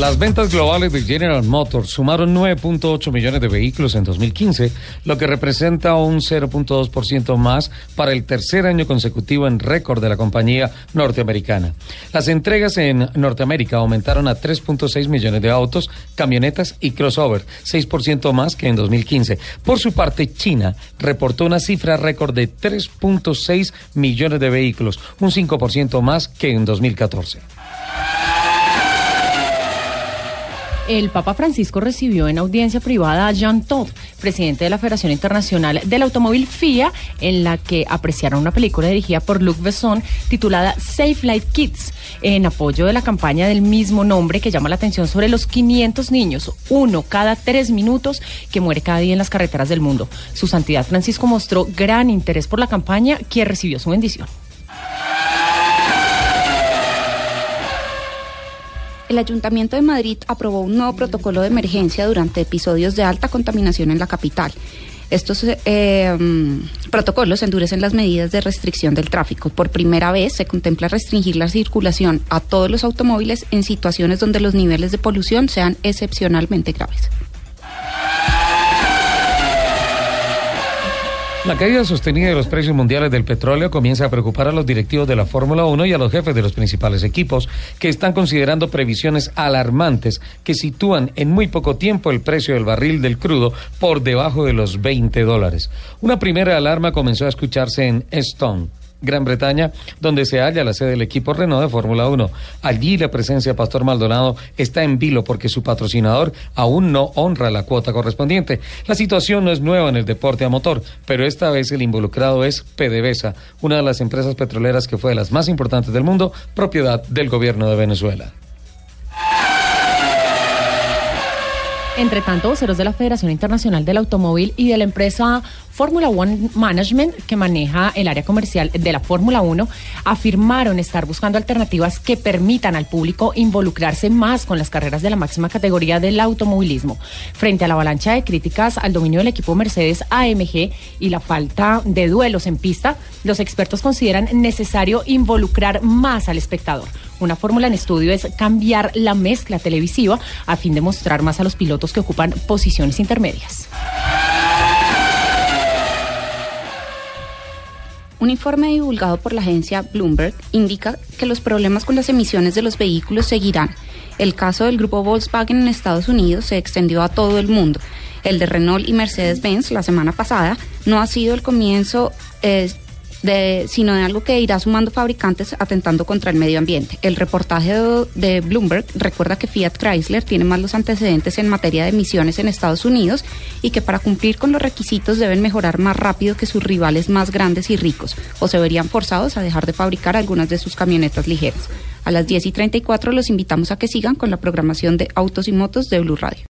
Las ventas globales de General Motors sumaron 9.8 millones de vehículos en 2015, lo que representa un 0.2% más para el tercer año consecutivo en récord de la compañía norteamericana. Las entregas en Norteamérica aumentaron a 3.6 millones de autos, camionetas y crossover, 6% más que en 2015. Por su parte, China reportó una cifra récord de 3.6 millones de vehículos, un 5% más que en 2014. El Papa Francisco recibió en audiencia privada a Jean Todt, presidente de la Federación Internacional del Automóvil FIA, en la que apreciaron una película dirigida por Luc Besson titulada Safe Life Kids, en apoyo de la campaña del mismo nombre que llama la atención sobre los 500 niños, uno cada tres minutos, que muere cada día en las carreteras del mundo. Su Santidad Francisco mostró gran interés por la campaña, quien recibió su bendición. El Ayuntamiento de Madrid aprobó un nuevo protocolo de emergencia durante episodios de alta contaminación en la capital. Estos eh, mm, protocolos endurecen las medidas de restricción del tráfico. Por primera vez se contempla restringir la circulación a todos los automóviles en situaciones donde los niveles de polución sean excepcionalmente graves. La caída sostenida de los precios mundiales del petróleo comienza a preocupar a los directivos de la Fórmula 1 y a los jefes de los principales equipos, que están considerando previsiones alarmantes que sitúan en muy poco tiempo el precio del barril del crudo por debajo de los 20 dólares. Una primera alarma comenzó a escucharse en Stone Gran Bretaña, donde se halla la sede del equipo Renault de Fórmula 1. Allí la presencia de Pastor Maldonado está en vilo porque su patrocinador aún no honra la cuota correspondiente. La situación no es nueva en el deporte a motor, pero esta vez el involucrado es PDVSA, una de las empresas petroleras que fue de las más importantes del mundo, propiedad del gobierno de Venezuela. Entre tanto, voceros de la Federación Internacional del Automóvil y de la empresa Fórmula One Management, que maneja el área comercial de la Fórmula 1, afirmaron estar buscando alternativas que permitan al público involucrarse más con las carreras de la máxima categoría del automovilismo. Frente a la avalancha de críticas al dominio del equipo Mercedes AMG y la falta de duelos en pista, los expertos consideran necesario involucrar más al espectador. Una fórmula en estudio es cambiar la mezcla televisiva a fin de mostrar más a los pilotos que ocupan posiciones intermedias. Un informe divulgado por la agencia Bloomberg indica que los problemas con las emisiones de los vehículos seguirán. El caso del grupo Volkswagen en Estados Unidos se extendió a todo el mundo. El de Renault y Mercedes-Benz la semana pasada no ha sido el comienzo eh, sino de algo que irá sumando fabricantes atentando contra el medio ambiente. El reportaje de, Bloomberg recuerda que Fiat Chrysler tiene más los antecedentes en materia de emisiones en Estados Unidos y que para cumplir con los requisitos deben mejorar más rápido que sus rivales más grandes y ricos, o se verían forzados a dejar de fabricar algunas de sus camionetas ligeras. A las 10 y 34 los invitamos a que sigan con la programación de Autos y Motos de Blue Radio.